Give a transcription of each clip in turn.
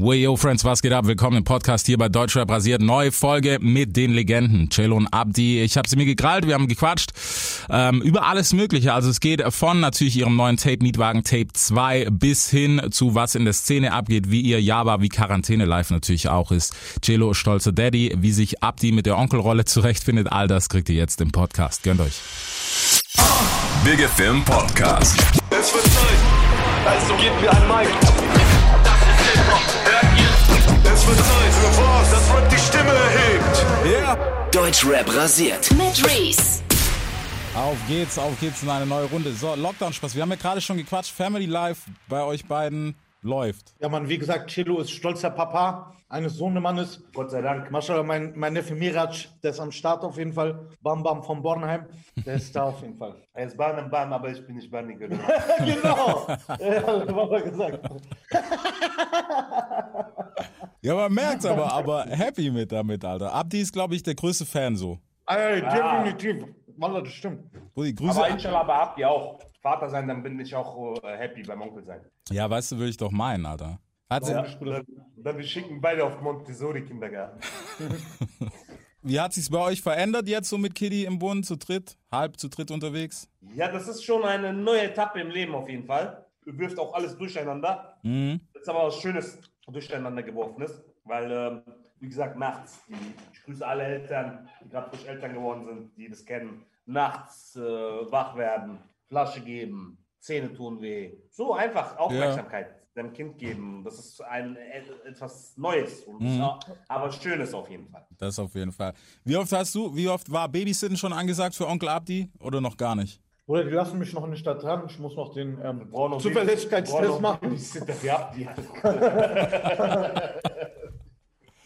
Way yo Friends, was geht ab? Willkommen im Podcast hier bei Deutschrap rasiert. Neue Folge mit den Legenden. Cello und Abdi. Ich habe sie mir gekrallt, wir haben gequatscht ähm, über alles mögliche. Also es geht von natürlich ihrem neuen Tape Mietwagen Tape 2 bis hin zu was in der Szene abgeht, wie ihr Java, wie Quarantäne live natürlich auch ist. Cello stolzer Daddy, wie sich Abdi mit der Onkelrolle zurechtfindet, all das kriegt ihr jetzt im Podcast. Gönnt euch. Big Film Podcast. Es wird Zeit. Also gebt mir ein Mic. Es wird Zeit für was, das Rap die Stimme erhebt. Deutschrap rasiert. mit Reese. Auf geht's, auf geht's in eine neue Runde. So, Lockdown-Spaß. Wir haben ja gerade schon gequatscht. Family Life bei euch beiden läuft. Ja, Mann, wie gesagt, Chilo ist stolzer Papa eines Sohnemannes. Gott sei Dank. Maschallah, mein, mein Neffe Miraj, der ist am Start auf jeden Fall. Bam Bam von Bornheim, der ist da auf jeden Fall. Er ist Bahn im Bahn, aber ich bin nicht Bahn genau. genau, ja, war mal gesagt. Ja, man merkt's aber, aber happy mit damit, Alter. Abdi ist, glaube ich, der größte Fan so. Ey, definitiv. Wallah, das stimmt. Brudi, Grüße. Aber inshallah, aber ihr auch Vater sein, dann bin ich auch äh, happy beim Onkel sein. ja, weißt du, würde ich doch meinen, Alter. Hat Ja, dann, dann wir schicken beide auf Montessori Kindergarten. Wie hat sich's bei euch verändert jetzt so mit Kitty im Bund, zu dritt, halb zu dritt unterwegs? Ja, das ist schon eine neue Etappe im Leben auf jeden Fall. Wirft auch alles durcheinander. Mhm. Das ist aber was Schönes durcheinander geworfen ist, weil, ähm, wie gesagt, nachts, ich grüße alle Eltern, die gerade frisch Eltern geworden sind, die das kennen, nachts äh, wach werden, Flasche geben, Zähne tun weh. So einfach Aufmerksamkeit dem Kind geben. Das ist ein et- etwas Neues, und ja, aber Schönes auf jeden Fall. Das auf jeden Fall. Wie oft hast du, wie oft war Babysitten schon angesagt für Onkel Abdi oder noch gar nicht? Bruder, die lassen mich noch in die Stadt ran. Ich muss noch den ähm, Brauchen noch Zuverlässigkeitstest machen.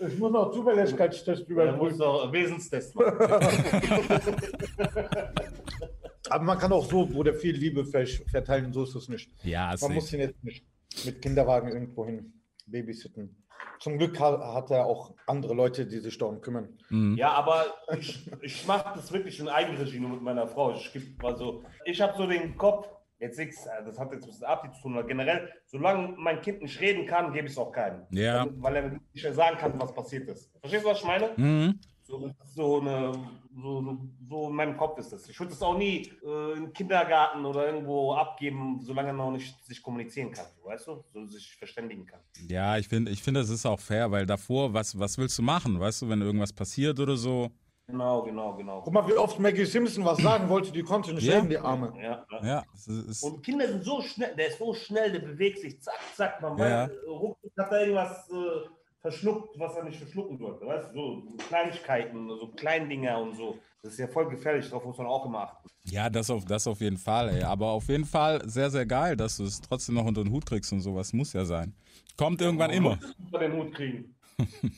Ich muss noch Zuverlässigkeitstest Man muss überprüfen. noch Wesenstest machen. Aber man kann auch so, Bruder, viel Liebe ver verteilen. So ist es nicht. Ja, Man safe. muss ihn jetzt nicht mit Kinderwagen irgendwo hin babysitten. Zum Glück ha- hat er auch andere Leute, die sich darum kümmern. Ja, aber ich, ich mache das wirklich in Eigenregie nur mit meiner Frau. Ich, also, ich habe so den Kopf, jetzt nichts, äh, das hat jetzt was mit Abdi zu tun, aber generell, solange mein Kind nicht reden kann, gebe ich es auch keinem. Ja. Weil er nicht sagen kann, was passiert ist. Verstehst du, was ich meine? Mhm. So, so, eine, so, so in meinem Kopf ist das. Ich würde es auch nie äh, im Kindergarten oder irgendwo abgeben, solange er noch nicht sich kommunizieren kann, weißt du? So sich verständigen kann. Ja, ich finde, ich finde, das ist auch fair, weil davor, was, was willst du machen? Weißt du, wenn irgendwas passiert oder so? Genau, genau, genau. Guck mal, wie oft Maggie Simpson was sagen wollte, die konnte nicht Ja. reden, die Arme. Ja, ja. Ja, es ist, es- Und Kinder sind so schnell, der ist so schnell, der bewegt sich, zack, zack, man Ja. weiß, äh, ruckzuck hat er irgendwas äh, verschluckt, was er nicht verschlucken sollte, weißt du, so Kleinigkeiten, so Kleindinger und so. Das ist ja voll gefährlich, darauf muss man auch immer achten. ja, das auf, das auf jeden Fall, ey. Aber auf jeden Fall sehr, sehr geil, dass du es trotzdem noch unter den Hut kriegst und sowas. Muss ja sein. Kommt irgendwann immer. Man muss es unter den Hut kriegen.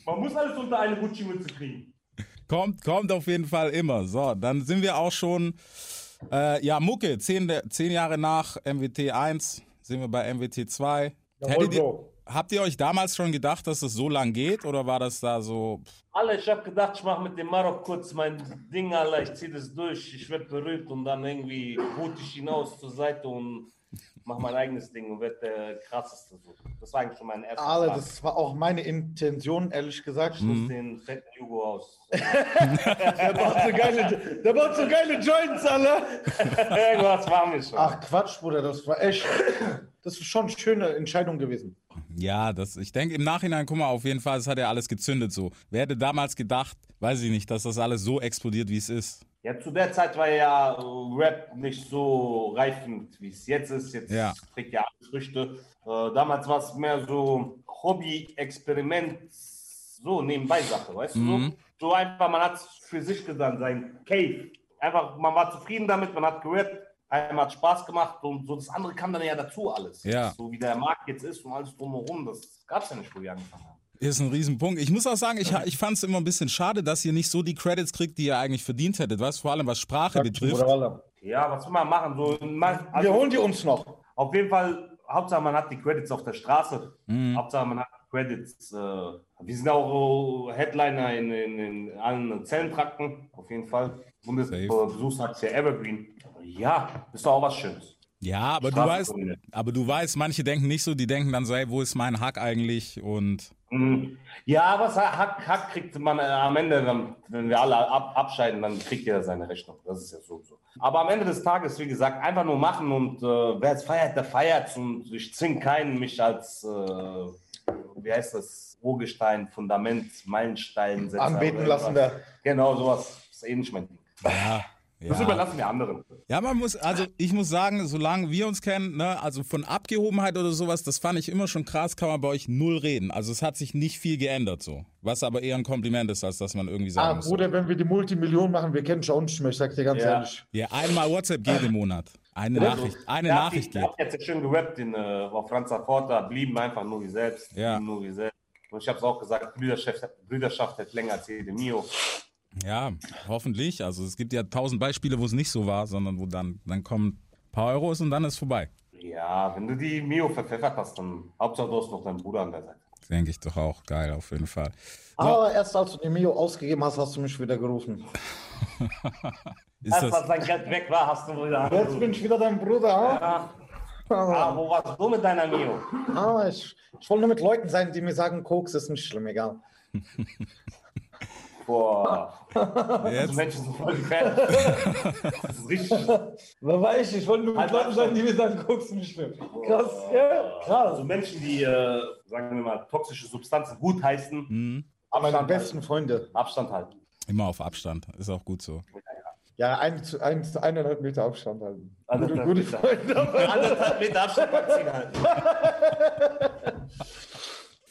man muss alles unter eine Gucci-Mütze kriegen. Kommt, kommt auf jeden Fall immer. So, dann sind wir auch schon, äh, ja, Mucke, zehn, zehn Jahre nach MWT 1 sind wir bei MWT 2. Jawohl, Hättet ihr. Habt ihr euch damals schon gedacht, dass es so lang geht oder war das da so? Alle, ich habe gedacht, ich mache mit dem Marok kurz mein Ding, Alter, ich ziehe das durch, ich werde berühmt und dann irgendwie boot ich hinaus zur Seite und mache mein eigenes Ding und werde der krasseste. So. Das war eigentlich schon mein erster Ale, Plan. das war auch meine Intention, ehrlich gesagt. Ich muss den fetten Hugo aus. Der baut so geile, der baut so geile Joints, alle. Irgendwas war mir schon. Ach Quatsch, Bruder, das war echt, das ist schon eine schöne Entscheidung gewesen. Ja, das, ich denke im Nachhinein, guck mal, auf jeden Fall, es hat ja alles gezündet so. Wer hätte damals gedacht, weiß ich nicht, dass das alles so explodiert, wie es ist. Ja, zu der Zeit war ja Rap nicht so reifend, wie es jetzt ist. Jetzt Ja. trägt ja alles Früchte. Äh, damals war es mehr so Hobby-Experiment, so nebenbei Sache, weißt du? Mhm. So, so einfach, man hat es für sich getan, sein Cave. Einfach, man war zufrieden damit, man hat gerappt, einem hat Spaß gemacht und so das andere kam dann ja dazu alles. Ja. So wie der Markt jetzt ist und alles drumherum, das gab es ja nicht, wo wir angefangen haben. Ist ein Riesenpunkt. Ich muss auch sagen, ich, ich fand es immer ein bisschen schade, dass ihr nicht so die Credits kriegt, die ihr eigentlich verdient hättet, weißt vor allem was Sprache betrifft. Ja, was will man machen? So, man, Wir also, holen die uns noch. Auf jeden Fall, Hauptsache man hat die Credits auf der Straße. Mhm. Hauptsache man hat Credits. Äh, wir sind auch äh, Headliner in, in, in allen Zellentrakten, auf jeden Fall. Bundesbesuchsaktie Evergreen. Ja, ist doch auch was Schönes. Ja, aber du weißt, aber du weißt, manche denken nicht so, die denken dann so, ey, wo ist mein Hack eigentlich? Und Mhm. Ja, was Hack, Hack kriegt man äh, am Ende, dann, wenn wir alle ab, abscheiden, dann kriegt jeder seine Rechnung. Das ist ja so. so. Aber am Ende des Tages, wie gesagt, einfach nur machen und äh, wer es feiert, der feiert und ich zwinge keinen, mich als, äh, wie heißt das, Urgestein, Fundament, Meilenstein setzen. Anbeten lassen wir. Genau, sowas ist eh nicht mein Ding. ja, Das ja. überlassen wir anderen. Ja, man muss, also ich muss sagen, solange wir uns kennen, ne, also von Abgehobenheit oder sowas, das fand ich immer schon krass, kann man bei euch null reden. Also es hat sich nicht viel geändert so. Was aber eher ein Kompliment ist, als dass man irgendwie sagen Ah, muss. Bruder, wenn wir die Multimillionen machen, wir kennen schon nicht mehr, ich sag dir ganz Ja. ehrlich. Ja, einmal WhatsApp geht im Monat. Eine Nachricht, eine Nachricht geht. Der hat jetzt schön gerappt in, äh, auf Franz Porta, blieben einfach nur wie selbst. Ja. Blieben nur wie selbst. Und ich habe es auch gesagt, Brüderschaft, Brüderschaft hält länger als jede Mio. Ja, hoffentlich. Also es gibt ja tausend Beispiele, wo es nicht so war, sondern wo dann, dann kommen ein paar Euros und dann ist vorbei. Ja, wenn du die Mio verpfeffert hast, dann Hauptsache du hast noch deinen Bruder an der Seite. Denke ich doch auch. Geil, auf jeden Fall. Aber erst als du die Mio ausgegeben hast, hast du mich wieder gerufen. Ist Erst das, als dein Geld weg war, hast du wieder. Jetzt bin ich wieder dein Bruder? Ah, ah, wo warst du mit deiner Mio? Ah, ich, ich wollte nur mit Leuten sein, die mir sagen, Koks ist nicht schlimm, egal. Boah, jetzt? Menschen sind voll gefährlich. Das ist richtig. Wer weiß ich, ich wollte nur mit Halt Leuten sein, die mir sagen, Koks ist nicht schlimm. Krass, ja, krass. Also Menschen, die, äh, sagen wir mal, toxische Substanzen gut heißen, Hm, Aber meine besten Freunde. Abstand halten. immer auf Abstand. Ist auch gut so. Ja, ein, zu- ein, zu eineinhalb Meter Abstand halten. Gute, Anderthalb gute Meter. Freunde. Anderthalb Meter Abstand halten.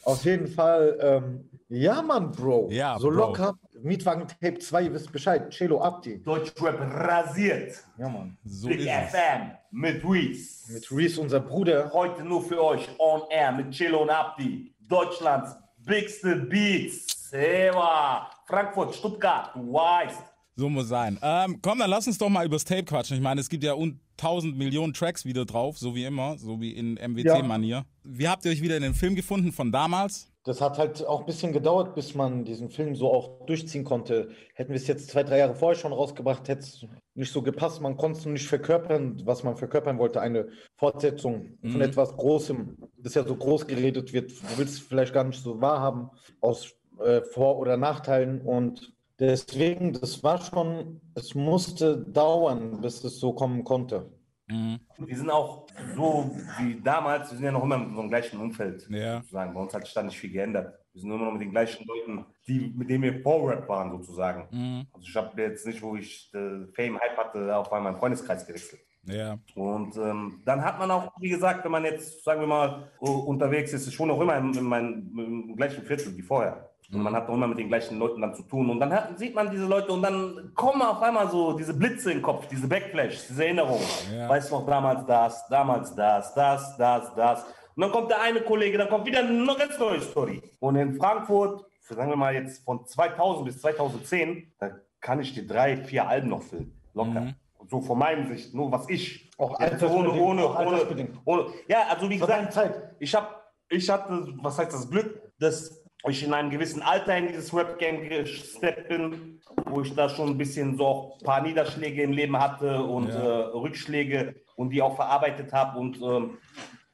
Auf jeden Fall, ähm, ja, Mann, Bro. Ja, so Bro. locker. Mietwagen Tape 2, ihr wisst Bescheid. Cello Abdi. Deutschrap rasiert. Ja, Mann. So Big ist es. FM mit Reese. Mit Reese, unser Bruder. Heute nur für euch on air mit Chilo und Abdi. Deutschlands bigste Beats. Ewa. Frankfurt, Stuttgart, du weißt. So muss sein. Ähm, komm, dann lass uns doch mal übers Tape quatschen. Ich meine, es gibt ja un tausend Millionen Tracks wieder drauf, so wie immer, so wie in MWT-Manier. Wie habt ihr euch wieder in den Film gefunden von damals? Das hat halt auch ein bisschen gedauert, bis man diesen Film so auch durchziehen konnte. Hätten wir es jetzt zwei, drei Jahre vorher schon rausgebracht, hätte es nicht so gepasst. Man konnte es nicht verkörpern, was man verkörpern wollte. Eine Fortsetzung von Mhm. etwas Großem, das ja so groß geredet wird. Du willst es vielleicht gar nicht so wahrhaben, aus äh, Vor- oder Nachteilen. Und deswegen, das war schon, es musste dauern, bis es so kommen konnte. Mhm. Wir sind auch so wie damals, wir sind ja noch immer in so einem gleichen Umfeld. Ja. Sozusagen. Bei uns hat sich da nicht viel geändert. Wir sind immer noch mit den gleichen Leuten, die, mit denen wir Vor-Rap waren, sozusagen. Mhm. Also ich habe jetzt nicht, wo ich äh, Fame Hype hatte, auf einmal meinen Freundeskreis gewechselt. Ja. Und ähm, dann hat man auch, wie gesagt, wenn man jetzt, sagen wir mal, unterwegs ist, ich wohne auch immer in, in meinem im gleichen Viertel wie vorher. Und man hat auch immer mit den gleichen Leuten dann zu tun. Und dann hat, sieht man diese Leute und dann kommen auf einmal so diese Blitze im Kopf, diese Backflash, diese Erinnerungen. Ja. Weißt du noch, damals das, damals das, das, das, das. Und dann kommt der eine Kollege, dann kommt wieder eine ganz neue Story. Und in Frankfurt, für, sagen wir mal jetzt von 2000 bis 2010, da kann ich dir drei, vier Alben noch füllen. Locker. Mhm. So von meinem Sicht, nur was ich. Auch Jetzt ohne, ohne, auch ohne, ohne. Ja, also wie gesagt, Zeit. ich hab, ich hatte, was heißt das Glück, dass ich in einem gewissen Alter in dieses Rap-Game gesteppt bin, wo ich da schon ein bisschen so auch ein paar Niederschläge im Leben hatte und Ja. äh, Rückschläge und die auch verarbeitet habe und ähm,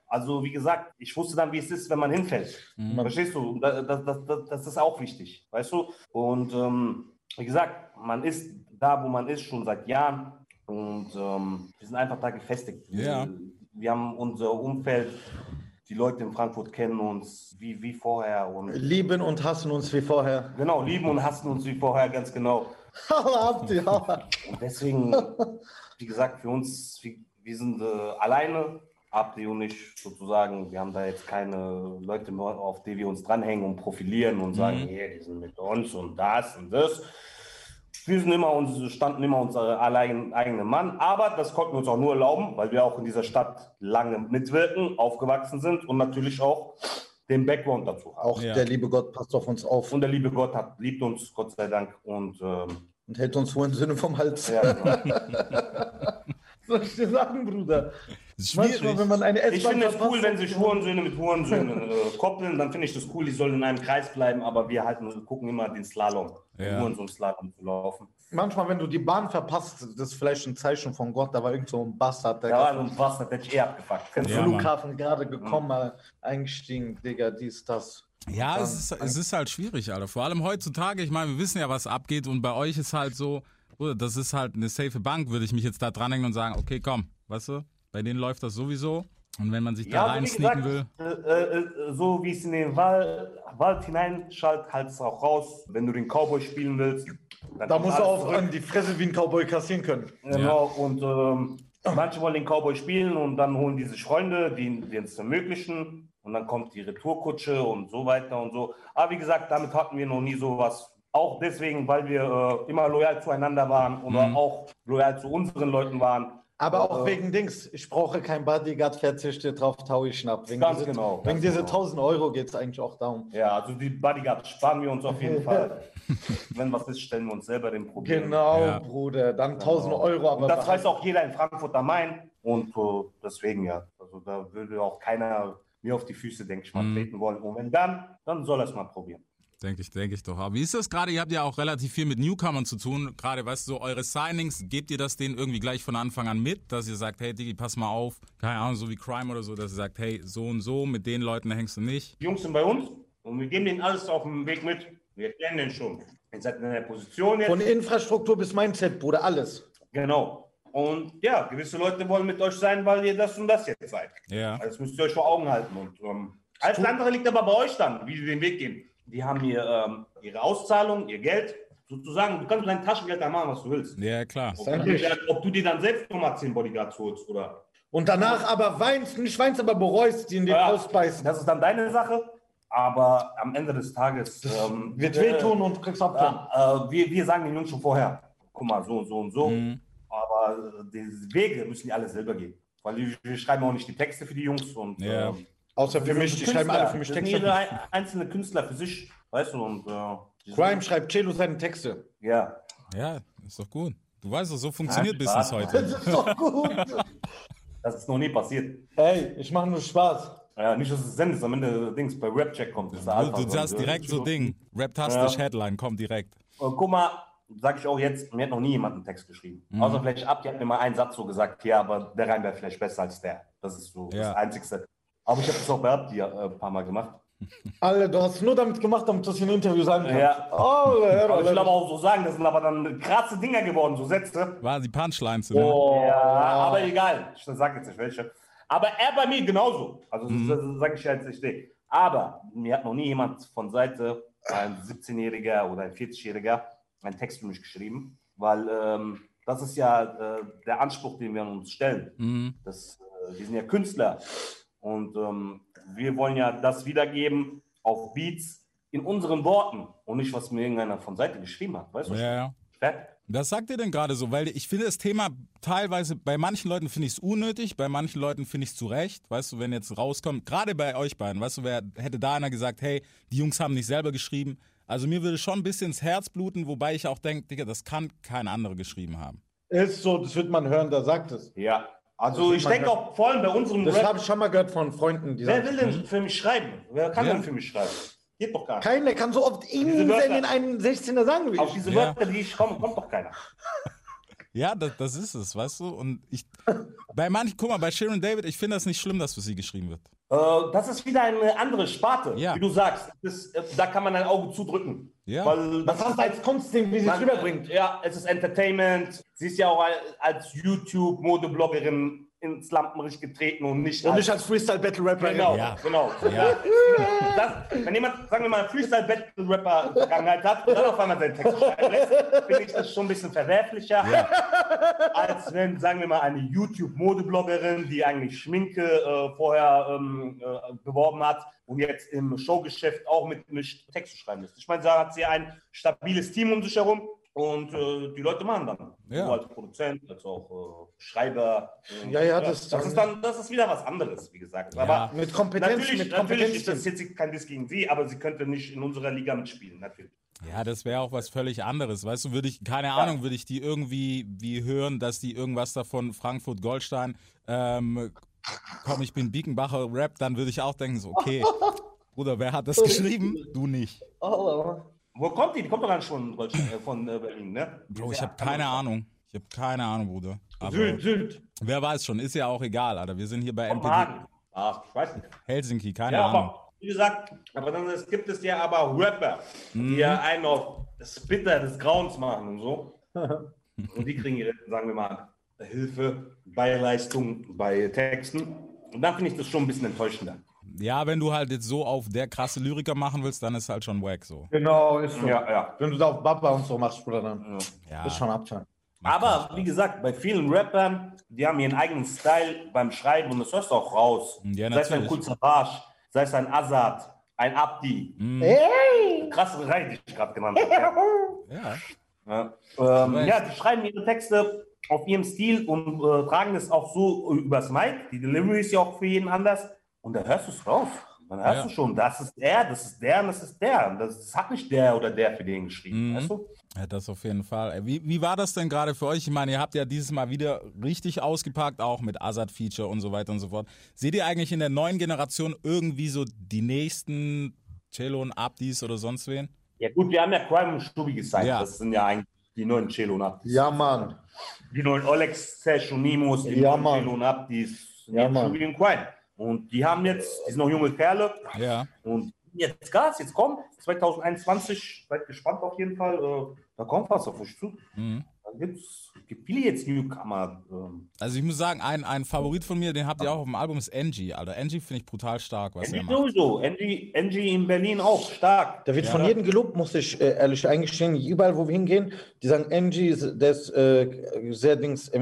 also wie gesagt, ich wusste dann, wie es ist, wenn man hinfällt. Verstehst du? Das, das, das, das ist auch wichtig, weißt du? Und ähm, wie gesagt, man ist da, wo man ist, schon seit Jahren und ähm, wir sind einfach da gefestigt. Ja. Wir haben unser Umfeld, die Leute in Frankfurt kennen uns wie, wie vorher und Lieben und hassen uns wie vorher. genau, lieben und hassen uns wie vorher, ganz genau. Und deswegen, wie gesagt, für uns, wir, sind äh, alleine, Abdi und ich sozusagen. Wir haben da jetzt keine Leute mehr, auf die wir uns dranhängen und profilieren und sagen, hier, die sind mit uns und das und das. Wir sind immer uns, standen immer unser allein, eigenen Mann, aber das konnten wir uns auch nur erlauben, weil wir auch in dieser Stadt lange mitwirken, aufgewachsen sind und natürlich auch den Background dazu haben. Auch Ja. der liebe Gott passt auf uns auf Und der liebe Gott hat, liebt uns, Gott sei Dank. Und ähm, und hält uns wohl im Sinne vom Hals. ja, genau. soll ich dir sagen, Bruder? Manchmal, schwierig. wenn man eine S-Bahn Ich finde es cool, wenn sich Hurensöhne mit Hurensöhnen äh, koppeln, dann finde ich das cool, die sollen in einem Kreis bleiben, aber wir halten, gucken immer den Slalom, Ja. den Hurensohn-Slalom zu laufen. Manchmal, wenn du die Bahn verpasst, das ist vielleicht ein Zeichen von Gott, da war irgend so ein Bastard, der Ja, also was, das hätte ich eh abgefuckt. Kennst Ja, du? Mann. Flughafen gerade gekommen, mal eingestiegen, Digga, dies, das. Ja, Dann- es ist, es ist halt schwierig, Alter. Vor allem heutzutage, ich meine, wir wissen ja, was abgeht und bei euch ist halt so, Bruder, das ist halt eine safe Bank, würde ich mich jetzt da dranhängen und sagen, okay, komm, weißt du, bei denen läuft das sowieso. Und wenn man sich da Ja, also rein wie sneaken will. gesagt, äh, äh, so wie es in den Wald, Wald hineinschaltet, halt es auch raus. Wenn du den Cowboy spielen willst, dann Da musst du auch zurück. an die Fresse wie ein Cowboy kassieren können. Genau, und ähm, manche wollen den Cowboy spielen und dann holen die sich Freunde, die die es ermöglichen. Und dann kommt die Retourkutsche und so weiter und so. Aber wie gesagt, damit hatten wir noch nie sowas. Auch deswegen, weil wir äh, immer loyal zueinander waren oder Mhm. auch loyal zu unseren Leuten waren. Aber auch Äh, wegen Dings. Ich brauche kein Bodyguard, verzichte drauf, taue ich schnapp. Wegen Ganz diese, genau, Wegen ganz diese genau. 1000 Euro geht es eigentlich auch darum. Ja, also die Bodyguards sparen wir uns auf jeden Fall. Wenn was ist, stellen wir uns selber den Problem. Genau, Ja. Bruder. Dann 1000 Euro, aber Und das weiß auch jeder in Frankfurt am Main. Und äh, deswegen ja. Also da würde auch keiner mir auf die Füße, denke ich mal, Mhm. treten wollen. Und wenn dann, dann soll er es mal probieren. Denke ich, denke ich doch. Aber wie ist das gerade? Ihr habt ja auch relativ viel mit Newcomern zu tun. Gerade, weißt du, so eure Signings, gebt ihr das denen irgendwie gleich von Anfang an mit, dass ihr sagt, hey Digi, pass mal auf, keine Ahnung, so wie Crime oder so, dass ihr sagt, hey, so und so, mit den Leuten hängst du nicht. Die Jungs sind bei uns und wir geben denen alles auf dem Weg mit. Wir erklären denen schon. Ihr seid in der Position jetzt. Von Infrastruktur bis Mindset, Bruder, alles. genau. Und ja, gewisse Leute wollen mit euch sein, weil ihr das und das jetzt seid. Ja. Also Das müsst ihr euch vor Augen halten. Und ähm, alles andere liegt aber bei euch dann, wie sie den Weg gehen. Die haben hier ähm, ihre Auszahlung, ihr Geld. Sozusagen, du kannst mit deinem Taschengeld da machen, was du willst. Ja, klar. Ob du, dir, ob du dir dann selbst nochmal 10 Bodyguards holst oder. Und danach aber weinst, nicht weinst, aber bereust, die in den Ja, ausbeißen. Das ist dann deine Sache. Aber am Ende des Tages ähm, Wird äh, wehtun und kriegst Abfall. Äh, wir, wir sagen den Jungs schon vorher, guck mal, so und so und so. Mhm. Aber äh, die Wege müssen die alle selber gehen. Weil wir, wir schreiben auch nicht die Texte für die Jungs. Und, Ja. ähm, Außer für wir mich, die schreiben alle für mich Das Texte. jede ein- einzelne Künstler für sich, weißt du, und äh, Crime schreibt Celo seine Texte. Ja. Ja, ist doch gut. Du weißt doch, so funktioniert Ja, Business heute. ist doch gut. Das ist noch nie passiert. Ey, ich mache nur Spaß. Ja, nicht, dass es sendest, am Ende Dings bei Rapcheck kommt. Das ist der Du, sagst und, direkt so und Ding. Raptastisch Ja. Headline, kommt direkt. guck mal, sag ich auch jetzt, mir hat noch nie jemand einen Text geschrieben. Mhm. Außer vielleicht ab, die hat mir mal einen Satz so gesagt, ja, aber der Reim wäre vielleicht besser als der. Das ist so Ja. das Einzigste. Aber ich habe das auch bei Abdi äh, ein paar Mal gemacht. Alle, du hast nur damit gemacht, damit du es in einem Interview sagen kannst. Ja. Alle, Aber ich will aber auch so sagen, das sind aber dann krasse Dinger geworden, so Sätze. War die Punchlines, ne? Oh. Ja, aber egal. Ich sage jetzt nicht welche. Aber er bei mir genauso. Also Mhm. das, das sage ich jetzt nicht. nee. Aber mir hat noch nie jemand von Seite, ein 17-Jähriger oder ein 40-Jähriger, einen Text für mich geschrieben. Weil ähm, das ist ja äh, der Anspruch, den wir an uns stellen. Mhm. Das, äh, wir sind ja Künstler. Und ähm, wir wollen ja das wiedergeben auf Beats in unseren Worten und nicht, was mir irgendeiner von Seite geschrieben hat. Weißt du? Ja, ja. Fertig. Was sagt ihr denn gerade so? Weil ich finde das Thema teilweise, bei manchen Leuten finde ich es unnötig, bei manchen Leuten finde ich es zu Recht. Weißt du, wenn jetzt rauskommt, gerade bei euch beiden, weißt du, wer hätte da einer gesagt, hey, die Jungs haben nicht selber geschrieben. Also mir würde schon ein bisschen ins Herz bluten, wobei ich auch denke, Digga, das kann kein anderer geschrieben haben. Ist so, das wird man hören, der sagt es. Ja. Also ich denke auch vor allem bei unserem Das habe ich schon mal gehört von Freunden, die wer sagen, will denn für mich schreiben? Wer kann Ja. denn für mich schreiben? Geht doch gar nicht. keiner kann so oft in einen 16er sagen wie Auf ich. diese Ja. Wörter, die ich komme, kommt doch keiner. Ja, das, das ist es, weißt du? Und ich, bei manchen, guck mal, bei Sharon David, ich finde das nicht schlimm, dass für sie geschrieben wird. Äh, das ist wieder eine andere Sparte, Ja. wie du sagst. Das, äh, da kann man ein Auge zudrücken. Ja. Weil Was hast du als Kunstding, wie sie es rüberbringt? Ja, es ist Entertainment. Sie ist ja auch al- als YouTube-Modebloggerin ins Lampenlicht getreten und nicht Und nicht als Freestyle-Battle-Rapper. Genau, Ja. genau. Ja. Das, wenn jemand, sagen wir mal, Freestyle-Battle-Rapper-Vergangenheit hat und dann auf einmal seinen Text schreiben lässt, finde ich das schon ein bisschen verwerflicher, als wenn, sagen wir mal, eine YouTube-Modebloggerin, die eigentlich Schminke äh, vorher ähm, äh, beworben hat und jetzt im Showgeschäft auch mit mischt, Texte schreiben lässt. Ich meine, da hat sie ein stabiles Team um sich herum. Und äh, die Leute machen dann. Ja. Sowohl als Produzent, als auch äh, Schreiber. Und, Ja, ja, das- das ist dann, das ist wieder was anderes, wie gesagt. Aber Mit Kompetenz, Natürlich, mit natürlich ist das jetzt kein Diss gegen sie, aber sie könnte nicht in unserer Liga mitspielen, natürlich. Ja, das wäre auch was völlig anderes. Weißt du, würde ich, keine Ahnung, würde ich die irgendwie wie hören, dass die irgendwas davon Frankfurt Goldstein, ähm, komm, ich bin Biekenbacher Rap, dann würde ich auch denken, so, okay, Bruder, wer hat das geschrieben? Du nicht. Wo kommt die? Die kommt doch gar nicht von, äh, von äh, Berlin, ne? Bro, ich habe keine Ahnung. Ich habe keine Ahnung, Bruder. Aber Sylt, Sylt. wer weiß schon, ist ja auch egal, Alter. Wir sind hier bei Kopenhagen. Ach, ich weiß nicht. Helsinki, keine Ja, Ahnung. aber wie gesagt, aber dann es gibt es ja aber Rapper, Mhm. die ja einen auf Spitter des Grauens machen und so. und die kriegen ihre, sagen wir mal, Hilfe bei Leistung, bei Texten. Und dann finde ich das schon ein bisschen enttäuschender. Ja, wenn du halt jetzt so auf der krasse Lyriker machen willst, dann ist halt schon wack so. Genau, ist so. Ja, ja. Wenn du da auf Baba und so machst, Bruder, dann Ja, ist schon Abfall. Aber wie gesagt, bei vielen Rappern, die haben ihren eigenen Style beim Schreiben und das hörst du auch raus. Ja, sei es ein. Kul Savage, sei es ein Azad, ein Abdi. Mhm. Krasse Reihe, die ich gerade genannt habe. ja. Ja, ähm, ja, die schreiben ihre Texte auf ihrem Stil und äh, tragen es auch so übers Mic. Die Delivery ist ja auch für jeden anders. Und da hörst du es raus. Dann hörst Ja. du schon, das ist er, das ist der und das ist der. Und das, das hat nicht der oder der für den geschrieben. Mhm. Weißt du? Ja, das auf jeden Fall. Ey, Wie, wie war das denn gerade für euch? Ich meine, ihr habt ja dieses Mal wieder richtig ausgepackt, auch mit Azad-Feature und so weiter und so fort. Seht ihr eigentlich in der neuen Generation irgendwie so die nächsten Cello und Abdis oder sonst wen? Ja, gut, wir haben ja Crime und Stubi gezeigt. Ja. Das sind ja eigentlich die neuen Cello und Abdis. Ja, Mann. Die neuen Olex, Sesh und Nimos, die Ja, neuen Mann. Cello und Abdis. Ja, Mann. Stubi und Crime. Und die haben jetzt, die sind noch junge Kerle. Ja. Und jetzt Gas, jetzt kommt 2021, seid gespannt auf jeden Fall. Äh, da kommt was auf euch zu. Mhm. Da gibt's gibt viele jetzt Newcomer. Ähm, Also ich muss sagen, ein, ein Favorit von mir, den habt ihr auch auf dem Album, ist Angie, Alter. Angie finde ich brutal stark, was er Angie macht. sowieso, Angie, Angie in Berlin auch stark. Der wird von jedem gelobt, muss ich äh, ehrlich eingestehen. Überall, wo wir hingehen, die sagen, Angie, ist- der ist äh, sehr Dings, äh,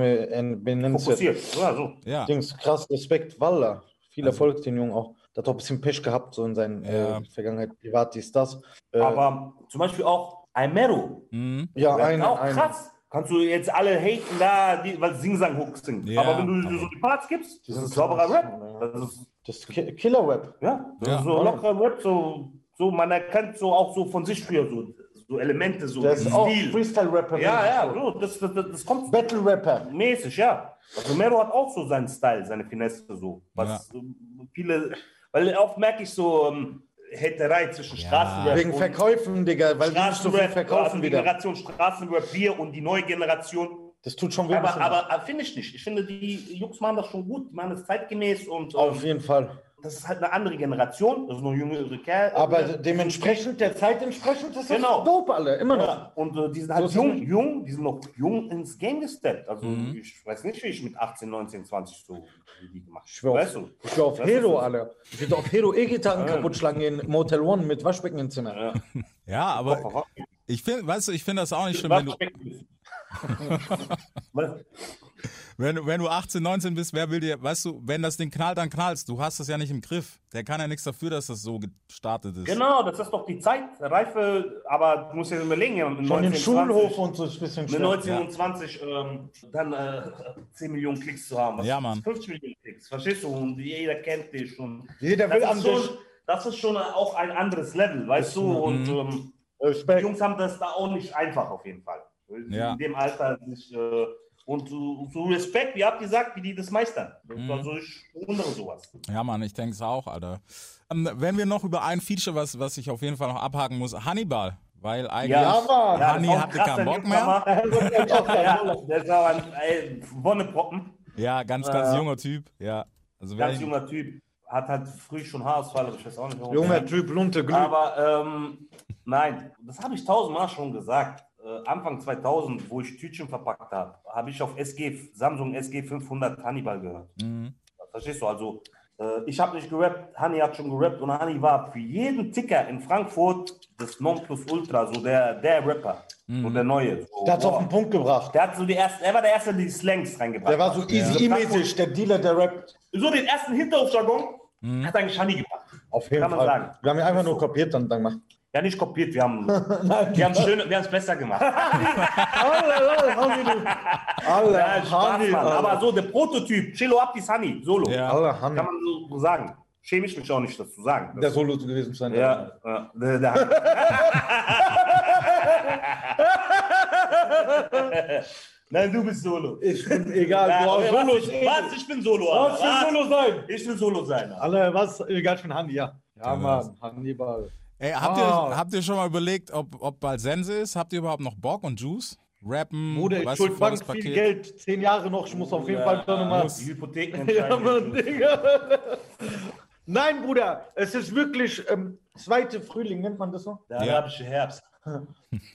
benennenswert. Fokussiert. Ja, so. Ja. Dings, krass, Respekt, Walla. Viel Erfolg, den Jungen auch. Der hat auch ein bisschen Pech gehabt, so in seiner Ja. äh, Vergangenheit, privat, dies, das. Äh, Aber zum Beispiel auch Aimero. Mhm. ja, Ja, eine, auch eine. krass. Kannst du jetzt alle haten da, die, weil Sing-Sang-Hooks sind. Ja. Aber wenn du so die Parts gibst, das ist sauberer Rap. Das ist, Das ist Ki- Killer-Rap. ja, das Ja. ist so lockerer Rap, so, so, man erkennt so auch so von sich früher so, so Elemente, so auch Stil. Freestyle-Rapper. Ja, ja, so. das, das, das, das kommt Battle-Rapper. mäßig, ja. Also Mero hat auch so seinen Style, seine Finesse so. Was ähm, viele, weil oft merke ich so ähm, Haterei zwischen Straßenrap Wegen Verkäufen, Digga, weil die nicht so viel also verkaufen die wieder. Generation Straßenrap, wir und die neue Generation. Das tut schon weh. Aber, aber, aber finde ich nicht. Ich finde, die Jungs machen das schon gut, die machen das zeitgemäß und Auf ähm, jeden Fall. Das ist halt eine andere Generation, das sind noch jüngere Kerle. Aber dementsprechend, der Zeit entsprechend, ist das Genau. dope alle, immer noch. Ja, und äh, die sind halt So ist jung, es. jung, die sind noch jung ins Game gesteppt. Also ich weiß nicht, wie ich mit 18, 19, 20 so die gemacht Ich schwör Weißt auf, du? ich schwör auf du, Hero, alle. Ich würde auf Hero E-Gitarren kaputt schlagen in Motel One mit Waschbecken im Zimmer. Ja. Ja, aber ich finde, weißt du, ich finde das auch nicht schlimm, wenn du? wenn, du- wenn du 18, 19 bist, wer will dir, weißt du, wenn das Ding knallt, dann knallst. Du hast das ja nicht im Griff. Der kann ja nichts dafür, dass das so gestartet ist. Genau, das ist doch die Zeit, Reife, aber du musst ja überlegen, ja, mit Von dem 19, Schulhof 20, und so ist ein bisschen mit schwer. 19 und 20 ähm, dann äh, 10 Millionen Klicks zu haben. Was Ja, Mann. 50 Millionen Klicks, verstehst du? Und jeder kennt dich schon. Jeder will Das an ist, dich. schon, das ist schon auch ein anderes Level, weißt du? Und ähm, die. Jungs haben das da auch nicht einfach auf jeden Fall. Ja. In dem Alter sich, äh, und so, so Respekt, wie habt ihr gesagt, wie die das meistern. Also ich wundere sowas. Ja, Mann, ich denke es auch, Alter. Ähm, wenn wir noch über ein Feature, was, was ich auf jeden Fall noch abhaken muss, Hannibal. Weil eigentlich. Ja, Mann. Ja, Hanni hatte keinen Bock mehr. Der ist aber ein ey, Wonneproppen. Ja, ganz, ganz junger Typ. Ja. Also Ganz ihn- junger Typ. Hat halt früh schon Haarausfall, aber ich weiß auch nicht warum. Junger Typ, Lunte, Glück. Aber ähm, nein, das habe ich tausendmal schon gesagt. Äh, Anfang 2000, wo ich Tütchen verpackt habe, habe ich auf SG, Samsung SG 500 Hannibal gehört. Mhm. Verstehst du? Also, äh, ich habe nicht gerappt, Hanni hat schon gerappt und Hanni war für jeden Ticker in Frankfurt das Nonplusultra, so der, der Rapper, so der Neue. So, Der hat's auf boah. den Punkt gebracht. Der hat so die ersten, er war der Erste, der die Slangs reingebracht Der war so hat. easy E-mäßig, der Dealer, der rappt. So den ersten Hinterhofjargon hat eigentlich Hanni gebracht. Auf jeden Kann man Fall. sagen. Wir haben ihn einfach nur kopiert und dann gemacht. Ja, nicht kopiert, wir haben Nein, wir haben schön, wir haben es besser gemacht. Allah, Spaß, Aber so der Prototyp, Chelo Abdis Hani, Solo. Ja. Allah, Kann man so sagen. Schäme ich mich auch nicht, das zu sagen. Das der Solo gewesen sein. Ja. Der, der Nein, du bist Solo. Ich bin egal. Nein, du auch Solo. Ich, was? ich bin Solo. Was? Ich bin Solo sein. Ich bin Solo sein. Alle, was? Egal, ich bin Hani, ja. Ja, Mann, Hannibal. Ey, habt, Ah. ihr, habt ihr schon mal überlegt, ob, ob bald Sense ist? Habt ihr überhaupt noch Bock und Juice? Rappen? Bruder, ich schuld Bank viel Paket? Geld. Zehn Jahre noch, ich muss auf jeden Fall da nochmal. Die Hypotheken Ja, entscheiden. Mann, Digga. Nein, Bruder, es ist wirklich ähm, zweite Frühling, nennt man das so? Der arabische Herbst.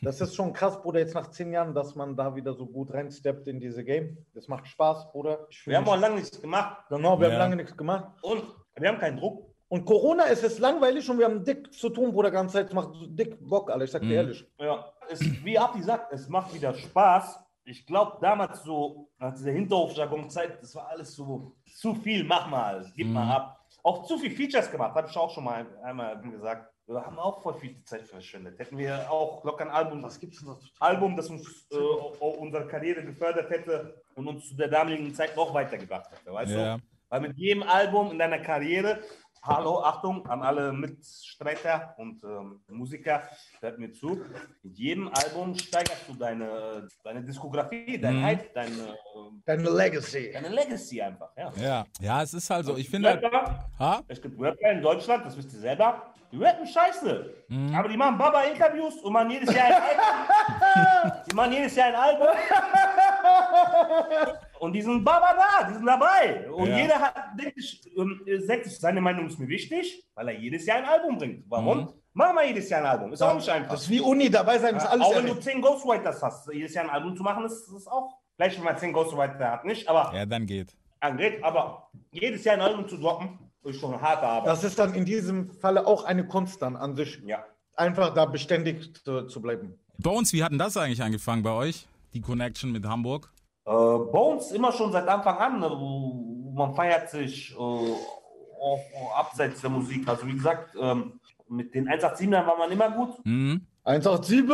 Das ist schon krass, Bruder, jetzt nach zehn Jahren, dass man da wieder so gut reinsteppt in diese Game. Das macht Spaß, Bruder. Wir haben auch lange nichts gemacht. Genau, wir Ja. haben lange nichts gemacht. Und wir haben keinen Druck. Und Corona, es ist langweilig und wir haben dick zu tun, Bruder, ganze Zeit. Es macht dick Bock, Alter, ich sag dir ehrlich. Ja, es, wie Abdi sagt, es macht wieder Spaß. Ich glaube, damals so, nach dieser Hinterhofjargon-Zeit, das war alles so zu viel, mach mal, gib mal ab. Auch zu viel Features gemacht, habe ich auch schon mal einmal gesagt. Wir haben auch voll viel Zeit verschwendet. Hätten wir auch locker ein Album, was gibt's noch? Album, das uns äh, unsere Karriere gefördert hätte und uns zu der damaligen Zeit noch weitergebracht hätte, weißt Ja. du? Weil mit jedem Album in deiner Karriere, hallo, Achtung an alle Mitstreiter und ähm, Musiker, hört mir zu, mit jedem Album steigerst du deine, deine Diskografie, dein Hype, deine, ähm, Deine Legacy. deine Legacy einfach. Ja. Ja. ja, es ist halt so. Ich finde halt. Rapper, Ha? es gibt Rapper in Deutschland, das wisst ihr selber, die rappen scheiße. Aber die machen Baba-Interviews und machen jedes Jahr ein Album. die machen jedes Jahr ein Album. Und die sind Baba da, die sind dabei. Und Ja. jeder hat, denkt sich, ähm, sagt seine Meinung ist mir wichtig, weil er jedes Jahr ein Album bringt. Warum? Machen wir jedes Jahr ein Album. Ist auch nicht einfach. Das ist wie Uni, dabei sein ist alles auch wenn du. 10 Ghostwriters hast, jedes Jahr ein Album zu machen, ist, ist auch. Vielleicht, wenn man 10 Ghostwriter hat, nicht, aber Ja, dann geht. angeht, aber jedes Jahr ein Album zu droppen, ist schon eine harte Arbeit. Das ist dann in diesem Falle auch eine Kunst dann an sich. ja. Einfach da beständig zu, zu bleiben. Bones, wie hat denn das eigentlich angefangen bei euch? Die Connection mit Hamburg? Äh, uns immer schon seit Anfang an, ne, wo- man feiert sich äh, auch, auch abseits der Musik. Also wie gesagt, ähm, mit den 187ern war man immer gut. Mhm. 187!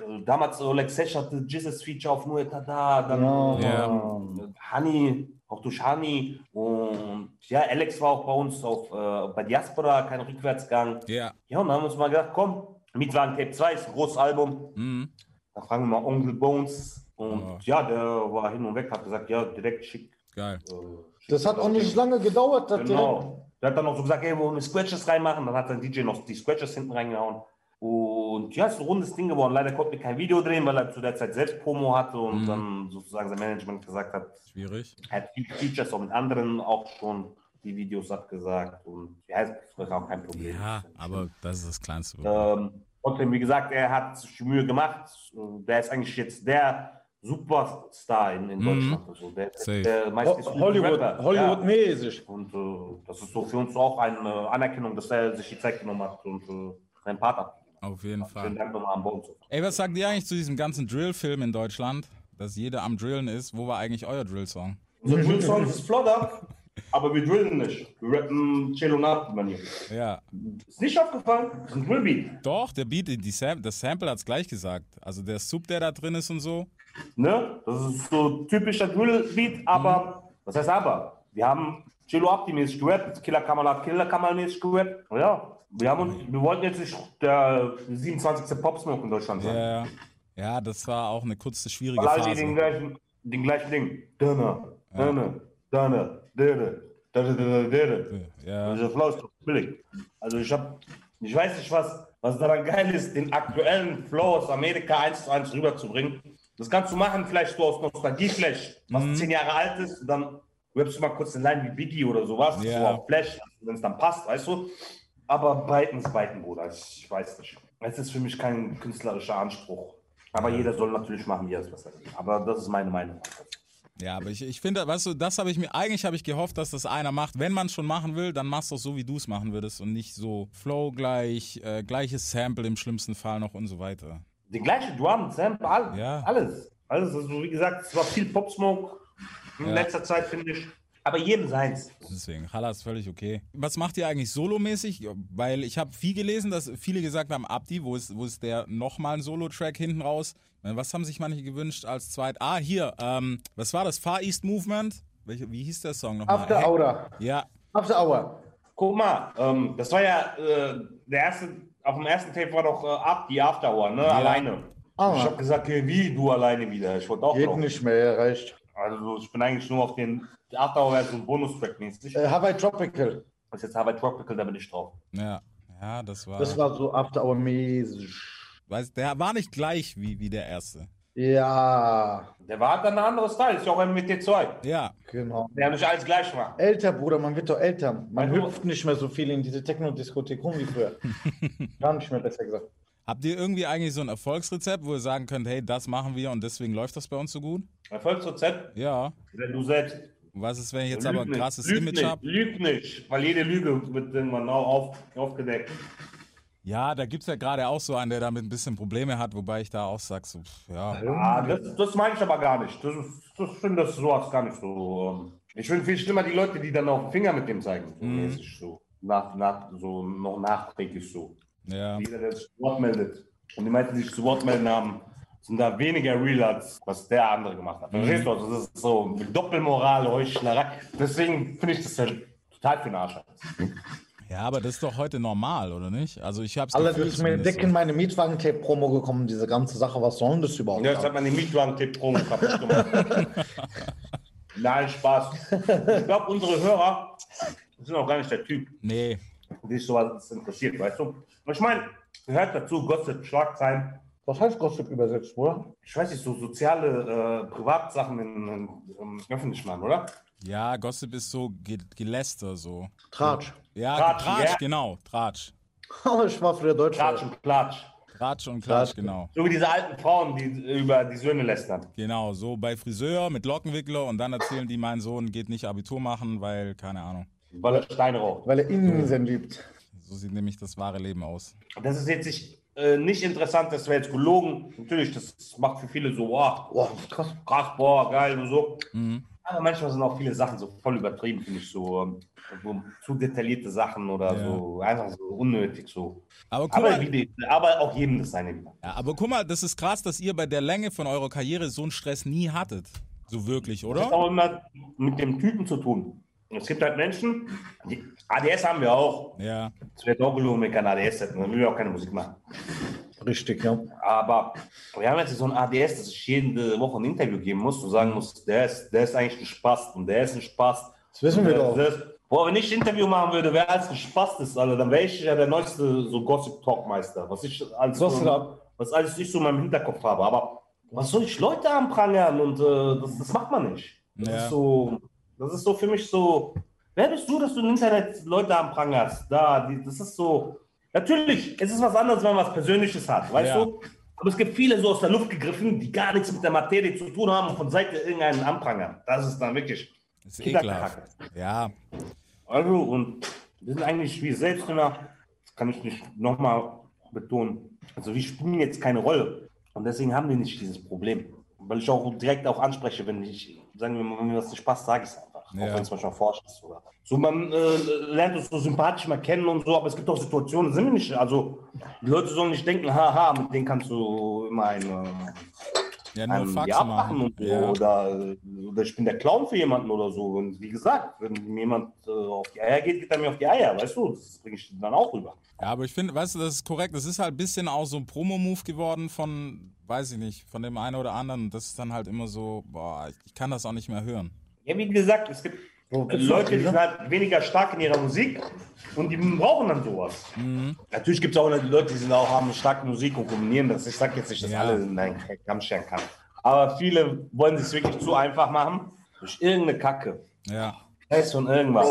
Äh, damals Oleg Sesh hatte Jesus Feature auf Nur da, dann Ja. ähm, Hani, auch durch Hani und ja, Alex war auch bei uns auf, äh, bei Diaspora, kein Rückwärtsgang. Ja. Ja, und dann haben wir uns mal gedacht, komm, Mietwagen Tape 2 ist ein großes Album. Mhm. Da fragen wir mal Onkel Bones. Und Oh. ja, der war hin und weg, hat gesagt, ja, direkt schick. Geil. äh, schick Das hat auch nicht lange gedauert. Direkt- Genau. Der hat dann noch so gesagt, ey, wir wollen die Scratches reinmachen. Dann hat der DJ noch die Scratches hinten reingehauen. Und ja, es ist ein rundes Ding geworden. Leider konnte wir kein Video drehen, weil er zu der Zeit selbst Promo hatte und dann sozusagen sein Management gesagt hat, Schwierig. er hat viele Features auch mit anderen auch schon die Videos abgesagt. Und ja, ist auch kein Problem. Ja, aber das ist das Kleinste. Ähm, trotzdem, wie gesagt, er hat sich die Mühe gemacht. Der ist eigentlich jetzt der Superstar in, in Deutschland. Also der, Safe. der Hollywood. Hollywood-mäßig. Ja. Und äh, das ist so für uns auch eine Anerkennung, dass er sich die Zeit genommen hat und äh, seinen Part abgegeben hat. Auf jeden Vielen Fall. Dank nochmal an Bones. Ey, was sagt ihr eigentlich zu diesem ganzen Drill-Film in Deutschland? Dass jeder am Drillen ist. Wo war eigentlich euer Drill-Song? Unser Drill-Song ist Flodder, aber wir drillen nicht. Wir rappen Chill und Ab, Manier. Ja. Ist nicht aufgefallen? Das ist ein Drillbeat. Doch, der Beat, die Sam das Sample hat's gleich gesagt. Also der Sub, der da drin ist und so. Ne? Das ist so typischer Drill-Beat, aber, was heißt aber? Wir haben Chilo Abdi-mäßig gerappt, Killer Kamal hat Killer Kamal-mäßig gerappt. Ja, wir, haben, uns- wir wollten jetzt nicht der 27. Pop-Smoke in Deutschland sein. Ja, ja, das war auch eine kurze, schwierige Weil alle den Phase. gleichen, den gleichen Ding. Döner, Döner, Döner, Döner, Döner, Döner, Döner. Ja, Dieser Flow ist doch billig. Also ich hab, ich weiß nicht, was, was daran geil ist, den aktuellen Flow aus Amerika eins zu eins rüberzubringen. Das kannst du machen, vielleicht so aus Nostalgie, vielleicht, was Mhm. zehn Jahre alt ist, und dann rappst du mal kurz eine Line wie Biggie oder sowas, Ja. so auf Flash, wenn es dann passt, weißt du. Aber Breiten ist Breiten, Bruder. Ich weiß nicht. Es ist für mich kein künstlerischer Anspruch. Aber jeder soll natürlich machen, wie er es besser will. Aber das ist meine Meinung. ja, aber ich, ich finde, weißt du, das habe ich mir, eigentlich habe ich gehofft, dass das einer macht. Wenn man es schon machen will, dann machst du es so, wie du es machen würdest und nicht so Flow gleich, äh, gleiches Sample im schlimmsten Fall noch und so weiter. Die gleiche Drum, Sample, all, Ja. alles. Alles. Also, wie gesagt, es war viel Pop-Smoke in Ja. letzter Zeit, finde ich. Aber jedem seins. Deswegen, Halla ist völlig okay. Was macht ihr eigentlich solomäßig? Weil ich habe viel gelesen, dass viele gesagt haben, Abdi, wo ist, wo ist der nochmal ein Solo-Track hinten raus? Was haben sich manche gewünscht als zweit? Ah, hier, ähm, was war das? Far East Movement? Welche, wie hieß der Song nochmal? After? Hour. Ja, After Hour. Guck mal, ähm, das war ja äh, der erste, auf dem ersten Tape war doch äh, Up, die After Hour, ne? Alleine. Ah, Ich habe gesagt, hey, wie du alleine wieder? Ich wollte auch geht drauf. nicht mehr, reicht. Also ich bin eigentlich nur auf den Afterhour-Version Bonus-Track mäßig. Äh, Hawaii Tropical. Das ist jetzt Hawaii Tropical, da bin ich drauf. Ja, ja, das war. Das war so After Hour mäßig. weiß, der war nicht gleich wie, wie der erste. Ja, Der war dann ein anderes Teil, ist ja auch ein mit T2. Ja, genau. Der nicht alles gleich war. Älter, Bruder, man wird doch älter. Man Also- hüpft nicht mehr so viel in diese Techno-Diskothek rum wie früher. Gar nicht mehr, besser gesagt. Habt ihr irgendwie eigentlich so ein Erfolgsrezept, wo ihr sagen könnt, hey, das machen wir und deswegen läuft das bei uns so gut? Erfolgsrezept, Ja. wenn du selbst. Was ist, wenn ich jetzt Lüg aber ein krasses lüg Image habe? Lüg nicht, weil jede Lüge wird irgendwann auch auf, aufgedeckt. Ja, da gibt es ja gerade auch so einen, der damit ein bisschen Probleme hat, wobei ich da auch sag, so, pff, ja. Ah, das, das meine ich aber gar nicht. Das, das, ich finde das sowas gar nicht so. ähm, Ich finde viel schlimmer die Leute, die dann auf den Finger mit dem zeigen. So Mhm. mäßig so. Nach, nach, so noch nachträglich so. Ja, Jeder, der sich zu Wort meldet. Und die meisten, die sich zu Wort melden haben, sind da weniger real, als was der andere gemacht hat. Verstehst du? Also das ist so Doppelmoral, Heuchlerei. Deswegen finde ich das ja total für den Arsch. Ja, aber das ist doch heute normal, oder nicht? Also ich hab's Alle, mir zumindest dick in meine Mietwagen-Tape-Promo gekommen, diese ganze Sache. Was soll denn das überhaupt? Ja, jetzt hat man den Mietwagen-Tipp-Promo kaputt gemacht. Nein, Spaß. Ich glaube, unsere Hörer sind auch gar nicht der Typ, Nee, die sich sowas interessiert, weißt du? Und ich meine, gehört dazu, Gossip, Schlagzeilen, Was heißt Gossip übersetzt, Bruder? ich weiß nicht, so soziale äh, Privatsachen in, in, im öffentlichen machen, oder? Ja, Gossip ist so Ge Geläster so. Tratsch. Ja, Tratsch, Tratsch, ja. genau, Tratsch. Oh, ich war früher Deutsch. Klatsch und Klatsch. Tratsch und Klatsch, Tratsch. genau. So wie diese alten Frauen, die über die Söhne lästern. Genau, so bei Friseur mit Lockenwickler und dann erzählen die, mein Sohn geht nicht Abitur machen, weil, keine Ahnung. Weil er Steine raucht. Weil er Inseln liebt. So sieht nämlich das wahre Leben aus. Das ist jetzt nicht, äh, nicht interessant, das wäre jetzt gelogen. Natürlich, das macht für viele so, wow, Boah, krass. krass, boah, geil und so. Mhm. Aber manchmal sind auch viele Sachen so voll übertrieben, finde ich, so, so zu detaillierte Sachen oder Ja. so, einfach so unnötig so. Aber guck, Aber, mal, wie die, aber auch jedem das seine wieder. ja, aber guck mal, das ist krass, dass ihr bei der Länge von eurer Karriere so einen Stress nie hattet. So wirklich, Das hat oder? auch immer mit dem Typen zu tun. Es gibt halt Menschen, die, ADS haben wir auch. Ja, Es wird auch gelogen, wenn wir kein ADS hätten, dann würden wir auch keine Musik machen. Richtig, ja. Aber wir haben jetzt so ein ADS, dass ich jede Woche ein Interview geben muss und sagen muss, der ist, der ist eigentlich ein Spaß und der ist ein Spaß. Das wissen wir doch. ist- Boah, wenn ich ein Interview machen würde, wer als ein Spaß ist, Alter, dann wäre ich ja der neueste so Gossip-Talkmeister. Was ich als Gossip. was alles ich so in meinem Hinterkopf habe. Aber was soll ich Leute anprangern und äh, das, das macht man nicht. Das Ja. ist so, das ist so für mich so. Wer bist du, dass du im Internet Leute anprangerst? Da, die, das ist so. Natürlich, es ist was anderes, wenn man was Persönliches hat, weißt Ja. du? Aber es gibt viele so aus der Luft gegriffen, die gar nichts mit der Materie zu tun haben und von Seite irgendeinen anprangern. Das ist dann wirklich ist Kinderkacke. ekelhaft. Ja, Also, und wir sind eigentlich wie Selbstgänger, das kann ich nicht nochmal betonen. Also, wir spielen jetzt keine Rolle. Und deswegen haben wir nicht dieses Problem. Weil ich auch direkt auch anspreche, wenn ich, sagen wir mal, wenn mir was nicht passt, sage ich es. Ja. Auch wenn es manchmal forscht ist. Oder. So, man äh, lernt uns so sympathisch mal kennen und so, aber es gibt auch Situationen, sind wir nicht, also, die Leute sollen nicht denken, haha, mit denen kannst du immer eine, ja nur einem Fax machen. und so. Ja. Oder, oder ich bin der Clown für jemanden oder so. Und wie gesagt, wenn mir jemand äh, auf die Eier geht, geht er mir auf die Eier, weißt du? Das bringe ich dann auch rüber. Ja, aber ich finde, weißt du, das ist korrekt. Das ist halt ein bisschen auch so ein Promo-Move geworden von, weiß ich nicht, von dem einen oder anderen. Das ist dann halt immer so, boah, ich kann das auch nicht mehr hören. Ja, wie gesagt, es gibt noch Leute, die sind halt weniger stark in ihrer Musik und die brauchen dann sowas. Mhm. Natürlich gibt es auch Leute, die sind auch, haben eine starke Musik und kombinieren das. Ich sage jetzt nicht, dass Ja. alle in einen Kamm scheren kann. Aber viele wollen es wirklich zu einfach machen durch irgendeine Kacke. Ja. Scheiß von irgendwas.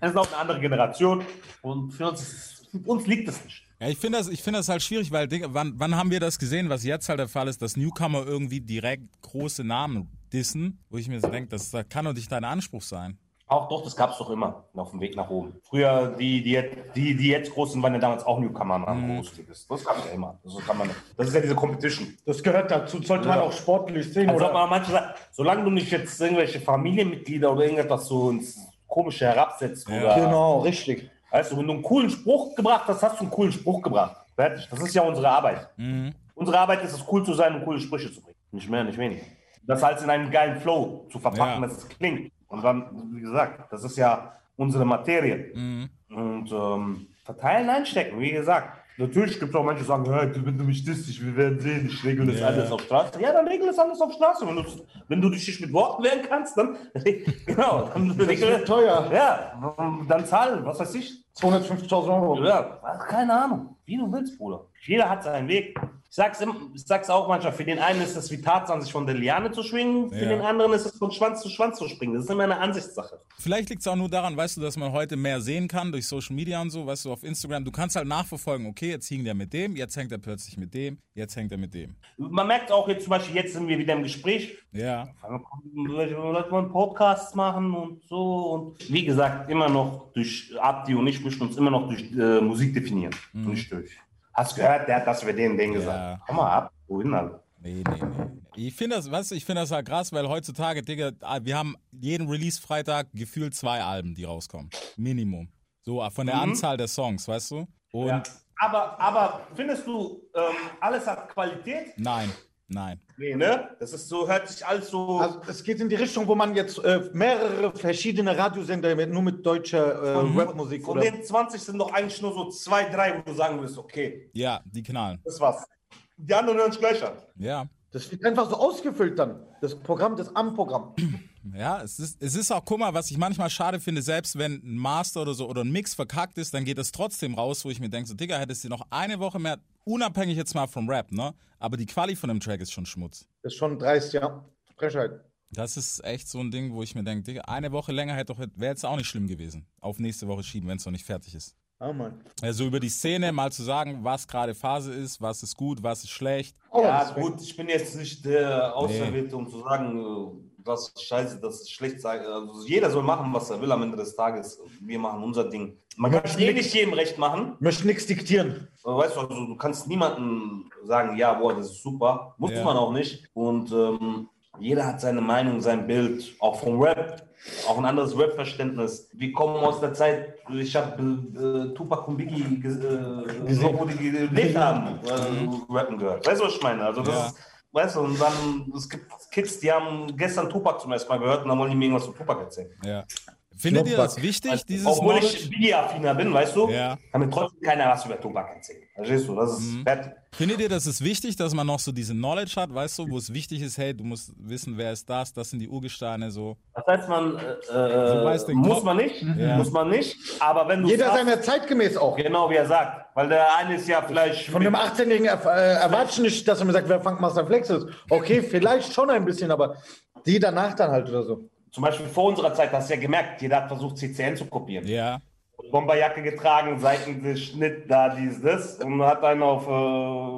Das ist auch eine andere Generation und für uns, für uns liegt es nicht. Ja, ich finde das, ich finde das halt schwierig, weil Digga, wann, wann haben wir das gesehen, was jetzt halt der Fall ist, dass Newcomer irgendwie direkt große Namen dissen, wo ich mir so denke, das, kann doch nicht dein Anspruch sein. Auch doch, das gab es doch immer auf dem Weg nach oben. Früher, die, die, jetzt- die, die jetzt großen waren ja damals auch Newcomer am großen Das gab es ja immer. Das, kann man, das ist ja diese Competition. Das gehört dazu. Sollte man Ja. auch sportlich sehen, Also oder? man manche sagen, solange du nicht jetzt irgendwelche Familienmitglieder oder irgendetwas so ins Komische herabsetzt Ja. oder Genau, richtig. Weißt du, wenn du einen coolen Spruch gebracht hast, hast du einen coolen Spruch gebracht. Fertig. Das ist ja unsere Arbeit. Mhm. Unsere Arbeit ist es, cool zu sein und coole Sprüche zu bringen. Nicht mehr, nicht weniger. Das halt in einen geilen Flow zu verpacken, Ja. dass es klingt. Und dann, wie gesagt, das ist ja unsere Materie. Mhm. Und ähm, verteilen, einstecken, wie gesagt. Natürlich gibt es auch manche, die sagen, ja, wenn du mich disst, wir werden sehen, ich regel das Ja. alles auf Straße. Ja, dann regel es alles auf Straße. Wenn du, wenn du dich nicht mit Worten wehren kannst, dann, genau, dann Das wird teuer. Ja, dann zahlen, was weiß ich. 250.000 Euro. Ja, keine Ahnung. Wie du willst, Bruder. Jeder hat seinen Weg. Ich sag's, im, ich sag's auch manchmal, für den einen ist es wie Tarzan, sich von der Liane zu schwingen, für Ja. den anderen ist es von Schwanz zu Schwanz zu springen. Das ist immer eine Ansichtssache. Vielleicht liegt es auch nur daran, weißt du, dass man heute mehr sehen kann durch Social Media und so, weißt du, auf Instagram. Du kannst halt nachverfolgen, okay, jetzt hing der mit dem, jetzt hängt er plötzlich mit dem, jetzt hängt er mit dem. Man merkt auch jetzt zum Beispiel, jetzt sind wir wieder im Gespräch. Ja, Leute wollen Podcasts machen und so. Und wie gesagt, immer noch durch Abdi und ich müssen uns immer noch durch äh, Musik definieren. Nicht durch. Hast gehört, der hat das für den, den gesagt. Komm mal ab, wohin alle? nee, nee, nee. Ich finde das, weißt du, ich finde das halt krass, weil heutzutage, Digga, ah, wir haben jeden Release-Freitag gefühlt zwei Alben, die rauskommen. Minimum. So, ah, von der Anzahl der Songs, weißt du? Und Ja. Aber, aber findest du, ähm, alles hat Qualität? nein, nein. Nee, ne? Das ist so, hört sich alles so. Also es geht in die Richtung, wo man jetzt äh, mehrere verschiedene Radiosender mit, nur mit deutscher äh, Rapmusik von oder den 20 sind doch eigentlich nur so zwei, drei, wo du sagen würdest, okay, Ja, die knallen. das war's. Die anderen hören sich gleich an. Ja. das wird einfach so ausgefüllt dann. Das Programm, das Am-Programm. Ja, es ist, es ist auch, guck mal, was ich manchmal schade finde, selbst wenn ein Master oder so oder ein Mix verkackt ist, dann geht es trotzdem raus, wo ich mir denke, so, Digga, hättest du noch eine Woche mehr, unabhängig jetzt mal vom Rap, ne? Aber die Quali von dem Track ist schon Schmutz. Das ist schon dreist, ja. Frechheit. Das ist echt so ein Ding, wo ich mir denke, Digga, eine Woche länger hätte doch, wäre jetzt auch nicht schlimm gewesen. Auf nächste Woche schieben, wenn es noch nicht fertig ist. Ah, Mann. Also über die Szene mal zu sagen, was gerade Phase ist, was ist gut, was ist schlecht. Oh, Ja, gut, ich bin jetzt nicht der Auserwählte, um zu sagen, das ist scheiße, das ist schlecht. sei- Also jeder soll machen, was er will am Ende des Tages. Wir machen unser Ding. Man kann es eh nicht jedem recht machen. Möchte nichts diktieren. Weißt du, also du kannst niemandem sagen, ja, boah, das ist super. Muss Ja. man auch nicht. Und ähm, jeder hat seine Meinung, sein Bild, auch vom Rap, auch ein anderes Rap-Verständnis. Wir kommen aus der Zeit, ich habe äh, Tupac und Biggie äh, Gesehen. wo die gelebt haben, äh, rappen gehört. Weißt du, was ich meine? Also das Ja. ist, weißt du, und dann, es gibt Kids, die haben gestern Tupac zum ersten Mal gehört und dann wollen die mir irgendwas zu Tupac erzählen. Ja. Findet ihr das wichtig, dieses Obwohl Knowledge? ich Biggie-affiner bin, weißt du, Ja. kann mir trotzdem keiner was über Tupac erzählen. Verstehst du? Das ist fertig. Findet ihr, das ist wichtig, dass man noch so diese Knowledge hat, weißt du, wo es wichtig ist, hey, du musst wissen, wer ist das, das sind die Urgesteine, so. Das heißt, man äh, äh, den muss man nicht, Ja. muss man nicht, aber wenn du Jeder fragst- seiner zeitgemäß auch. genau wie er sagt, weil der eine ist ja vielleicht Von dem 18-Jährigen erf- äh, nicht, dass er mir sagt, wer Funkmaster Flex ist. Okay, vielleicht schon ein bisschen, aber die danach dann halt oder so. Zum Beispiel vor unserer Zeit, hast du ja gemerkt, jeder hat versucht CCN zu kopieren. Ja. Bomberjacke getragen, Seitenschnitt, da, dies, das und hat einen auf äh,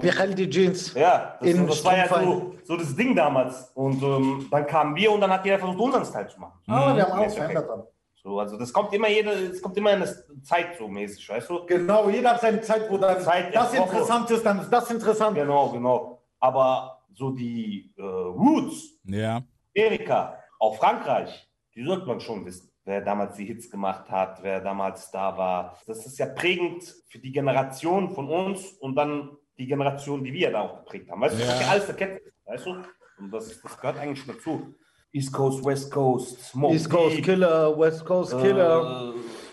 Wie halt die Jeans. ja, das, das war ja so, so das Ding damals und ähm, dann kamen wir und dann hat jeder versucht unseren Style zu machen. Aber wir haben auch Ist okay. verändert dann. So, also das kommt immer jede, es kommt immer in eine Zeit so mäßig, weißt du? Genau, jeder hat seine Zeit, wo dann Zeit, das Epoche. interessant ist, dann ist das interessant. Genau, genau. Aber so die äh, Roots, Ja. Amerika, auch Frankreich, die sollte man schon wissen. Wer damals die Hits gemacht hat, wer damals da war. Das ist ja prägend für die Generation von uns und dann die Generation, die wir da auch geprägt haben. Weißt du, das ist Ja. ja alles eine Kette, weißt du? Und das, das gehört eigentlich dazu. East Coast, West Coast, Smoke East Coast Killer, West Coast Killer. äh,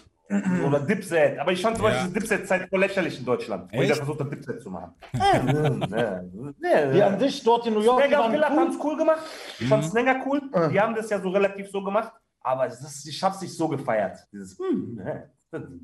oder Dipset. Aber ich fand zum Ja. Beispiel diese Dipset-Zeit voll lächerlich in Deutschland. Wo jeder versucht hat, Dipset zu machen. Ne, Die an sich dort in New York, die Snagger waren Killer haben cool. es cool gemacht. Ich fand Mhm. Snagger cool. Die haben das ja so relativ so gemacht. Aber es ist, ich hab's nicht so gefeiert. Dieses, hm,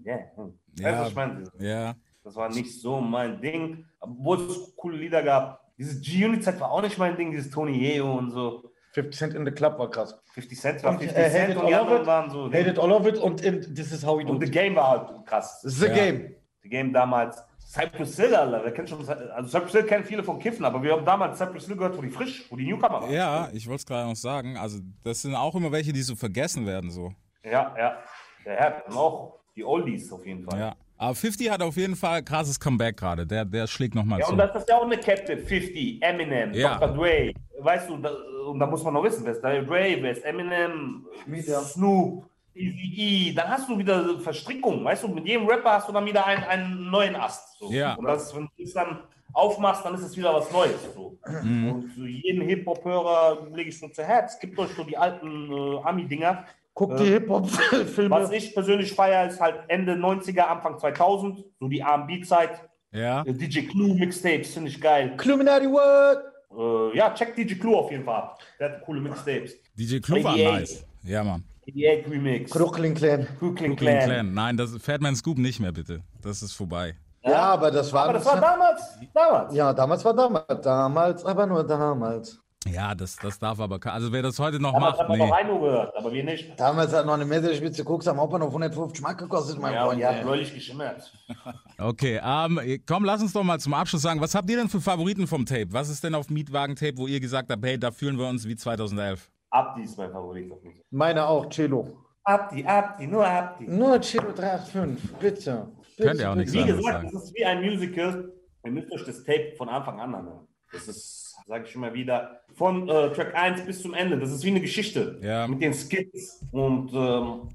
ja, hm. Weißt du, Ja. Das war nicht so mein Ding. Obwohl es coole Lieder gab. Dieses G-Unit-Zeit war auch nicht mein Ding. Dieses Tony Yeo und so. 50 Cent in the Club war krass. 50 Cent war Und, 50 äh, Hate Cent und die All of anderen It, waren so. Hate it all of it und in This is how we do Und The. Game war halt krass. This is the Ja. game. The Game damals. Cypress Hill, Alter. Wer kennt schon, also Cypress Hill kennen viele von Kiffen, aber wir haben damals Cypress Hill gehört, wo die frisch, wo die Newcomer waren. Ja, ich wollte es gerade noch sagen. Also, das sind auch immer welche, die so vergessen werden, so. Ja, ja. Der Herr und auch die Oldies auf jeden Fall. Ja. Aber 50 hat auf jeden Fall krasses Comeback gerade. Der, der schlägt nochmal Ja, zu. und das ist ja auch eine Kette. 50, Eminem, Ja. Dr. Dre. Weißt du, da, und da muss man noch wissen, wer ist Dr. Dre, wer ist Eminem, Wieder. Snoop, Easy E. Dann hast du wieder Verstrickung. Weißt du, mit jedem Rapper hast du dann wieder einen, einen neuen Ast. So. Ja. Und das, wenn du es dann aufmachst, dann ist es wieder was Neues. So. Mhm. Und so jeden Hip-Hop-Hörer lege ich schon zu Herz. Gibt euch so die alten äh, Ami-Dinger. Guck die Was Hip-Hop-Filme. ich persönlich feiere, ist halt Ende 90er, Anfang 2000, so die R&B-Zeit. Ja. Äh, DJ Clue Mixtapes finde ich geil. Cluminati what? Äh, ja, check DJ Clue auf jeden Fall ab. Der hat coole Mixtapes. DJ Clue war 88. nice. Ja, Mann. 88 Remix. Brooklyn Clan. Brooklyn Clan. Clan. Clan. Nein, das Fatman Scoop nicht mehr, bitte. Das ist vorbei. Ja, aber das war. Aber das war damals. Damals. Ja, damals war damals. Damals, aber nur damals. Ja, das, das darf aber Also wer das heute noch Damals macht, hat man noch nee. Reino gehört, aber wir nicht. Damals hat noch eine Messerspitze Koks am Hauptbahnhof 150 Mark gekostet, mein Ja, und Freund. ey. bläulich geschimmert. Okay, ähm, komm, lass uns doch mal zum Abschluss sagen, was habt ihr denn für Favoriten vom Tape? Was ist denn auf Mietwagen-Tape, wo ihr gesagt habt, hey, da fühlen wir uns wie 2011? Abdi ist mein Favorit. auf mich. Meine auch, Cello. Abdi, Abdi, nur Abdi. Nur Cello 385, bitte. bitte Könnt ihr auch nichts Wie gesagt, das ist wie ein Musical. Ihr müsst euch das Tape von Anfang an anhören. Das ist, sage ich immer wieder, von äh, Track 1 bis zum Ende. Das ist wie eine Geschichte. Ja. Mit den Skits und ähm,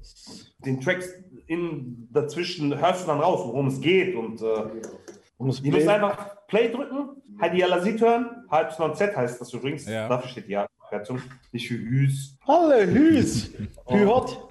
den Tracks in, dazwischen hörst du dann raus, worum es geht. Und äh, ihr müsst Play- einfach Play drücken, Heidi Alasit hören. Halb Z heißt das übrigens. Ja. Dafür steht die Abkürzung. Nicht für Hüs. Alle Hüs. Hühot.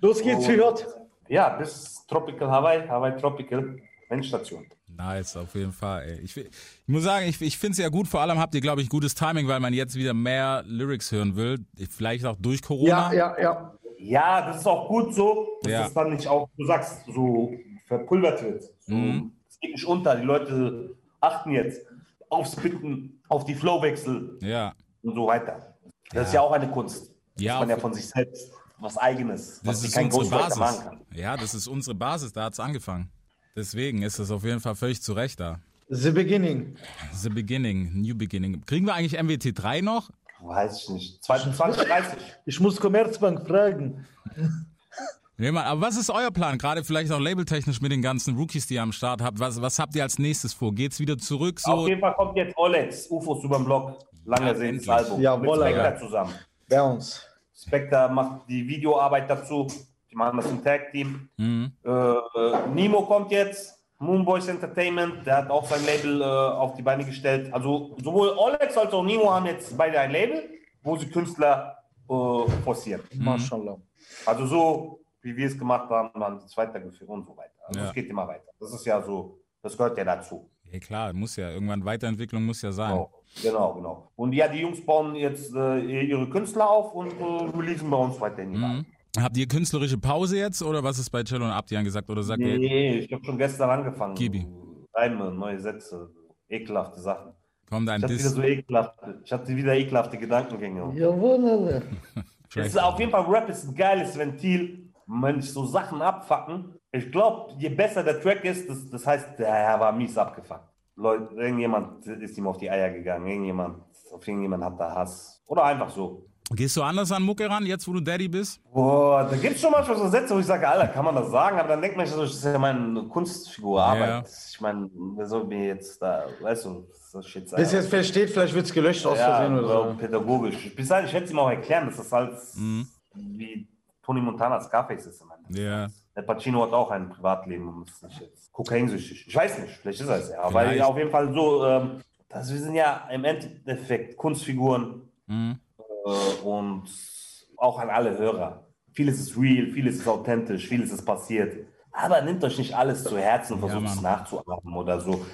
Los geht's, Hühot. Ja, bis Tropical Hawaii, Hawaii Tropical, Endstation. Nice, auf jeden Fall. Ey. Ich, ich muss sagen, ich, ich finde es ja gut. Vor allem habt ihr, glaube ich, gutes Timing, weil man jetzt wieder mehr Lyrics hören will. Vielleicht auch durch Corona. Ja, ja, ja. Ja, das ist auch gut so, dass Ja. es dann nicht auch, du sagst, so verpulvert wird. So, Mhm. Es geht nicht unter. Die Leute achten jetzt aufs Bitten, auf die Flowwechsel Ja. und so weiter. Das ist ja auch eine Kunst. Ja, dass man ja von sich selbst was Eigenes, Das was ist kein unsere Ghostwriter machen Basis. kann. Ja, das ist unsere Basis. Da hat's angefangen. Deswegen ist es auf jeden Fall völlig zu Recht da. The Beginning. The Beginning, New Beginning. Kriegen wir eigentlich MWT3 noch? Weiß ich nicht. 2020, 30. Ich muss Commerzbank fragen. Nee, Mann, aber was ist euer Plan? Gerade vielleicht auch labeltechnisch mit den ganzen Rookies, die ihr am Start habt. Was, was habt ihr als nächstes vor? Geht's wieder zurück? Auf So, jeden Fall kommt jetzt Olex, UFOs über den Block. Lange Ja, sehen. Album. Jawohl, mit Spectre Alter. zusammen. Bei uns. Spectre macht die Videoarbeit dazu. Die machen das im Tag-Team. Mhm. Äh, Nemo kommt jetzt. Moonboys Entertainment, der hat auch sein Label äh, auf die Beine gestellt. Also sowohl Olex als auch Nemo haben jetzt beide ein Label, wo sie Künstler äh, forcieren. Mashallah. Also so, wie wir es gemacht haben, haben sie es weitergeführt und so weiter. Also Ja. es geht immer weiter. Das ist ja so, das gehört ja dazu. ja klar, muss ja. Irgendwann Weiterentwicklung muss ja sein. Genau, genau, genau. Und ja, die Jungs bauen jetzt äh, ihre Künstler auf und äh, releasen bei uns weiterhin. die Mhm. Habt ihr künstlerische Pause jetzt oder was ist bei Cello und Abdi angesagt? Oder sagt ihr, Nee, ich habe schon gestern angefangen. Gibi. Reime, neue Sätze, ekelhafte Sachen. komm dein Ich hatte wieder so ekelhafte, ich hatte wieder ekelhafte Gedankengänge. Jawohl, Alter. Es ist auf jeden Fall Rap ist ein geiles Ventil, wenn sich so Sachen abfacken. Ich glaube, je besser der Track ist, das, das heißt, der Herr war mies abgefuckt. Leute, irgendjemand ist ihm auf die Eier gegangen, irgendjemand, auf irgendjemand hat da Hass. Oder einfach so. Gehst du anders an Mucke ran, jetzt wo du Daddy bist? Boah, da gibt es schon manchmal so Sätze, wo ich sage, Alter, kann man das sagen? Aber dann denkt man sich so, das ist ja meine Kunstfigur, Arbeit. Ja. Ich meine, wer soll mir jetzt da, weißt du, das Shit sagen? Bis jetzt versteht, vielleicht wird es gelöscht aus ja, Versehen oder so so. pädagogisch. Bis dahin, ich werde es ihm auch erklären, dass das halt wie Tony Montana Scarface ist. im Endeffekt. Ja. Der Pacino hat auch ein Privatleben und ist nicht jetzt kokainsüchtig. Ich weiß nicht, vielleicht ist er es ja. Aber auf jeden Fall so, ähm, das, wir sind ja im Endeffekt Kunstfiguren Mhm. Äh, und auch an alle Hörer. Vieles ist real, vieles ist authentisch, vieles ist passiert. Aber nehmt euch nicht alles zu Herzen und versucht es Mann. nachzuahmen oder so.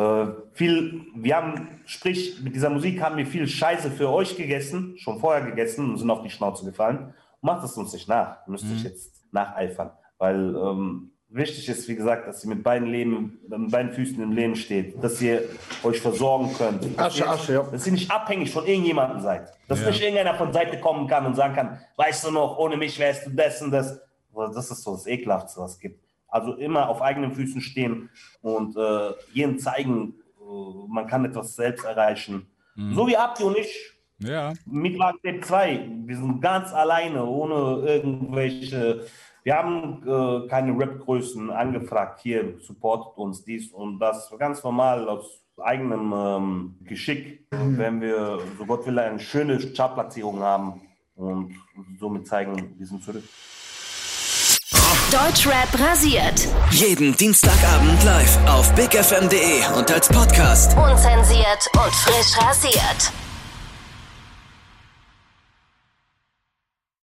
Äh, viel, wir haben, sprich, mit dieser Musik haben wir viel Scheiße für euch gegessen, schon vorher gegessen und sind auf die Schnauze gefallen. Macht es uns nicht nach. Ihr müsst euch jetzt nacheifern. Weil ähm, wichtig ist, wie gesagt, dass ihr mit beiden, Leben, mit beiden Füßen im Leben steht, dass ihr euch versorgen könnt. Dass Asche, ihr, Asche, ja. Dass ihr nicht abhängig von irgendjemandem seid. Dass Ja. nicht irgendeiner von Seite kommen kann und sagen kann, weißt du noch, ohne mich wärst du das und das. Das ist so das Ekelhaftste, was es gibt. Also immer auf eigenen Füßen stehen und äh, jedem zeigen, äh, man kann etwas selbst erreichen. So wie Abdi und ich Ja. mit Tape 2. Wir sind ganz alleine, ohne irgendwelche. Wir haben äh, keine Rap-Größen angefragt. Hier supportet uns dies und das. Ganz normal aus eigenem ähm, Geschick. Wenn wir, so Gott will, eine schöne Chartplatzierung haben und somit zeigen, wir sind zurück. Deutschrap rasiert. Jeden Dienstagabend live auf bigfm.de und als Podcast. Unzensiert und frisch rasiert.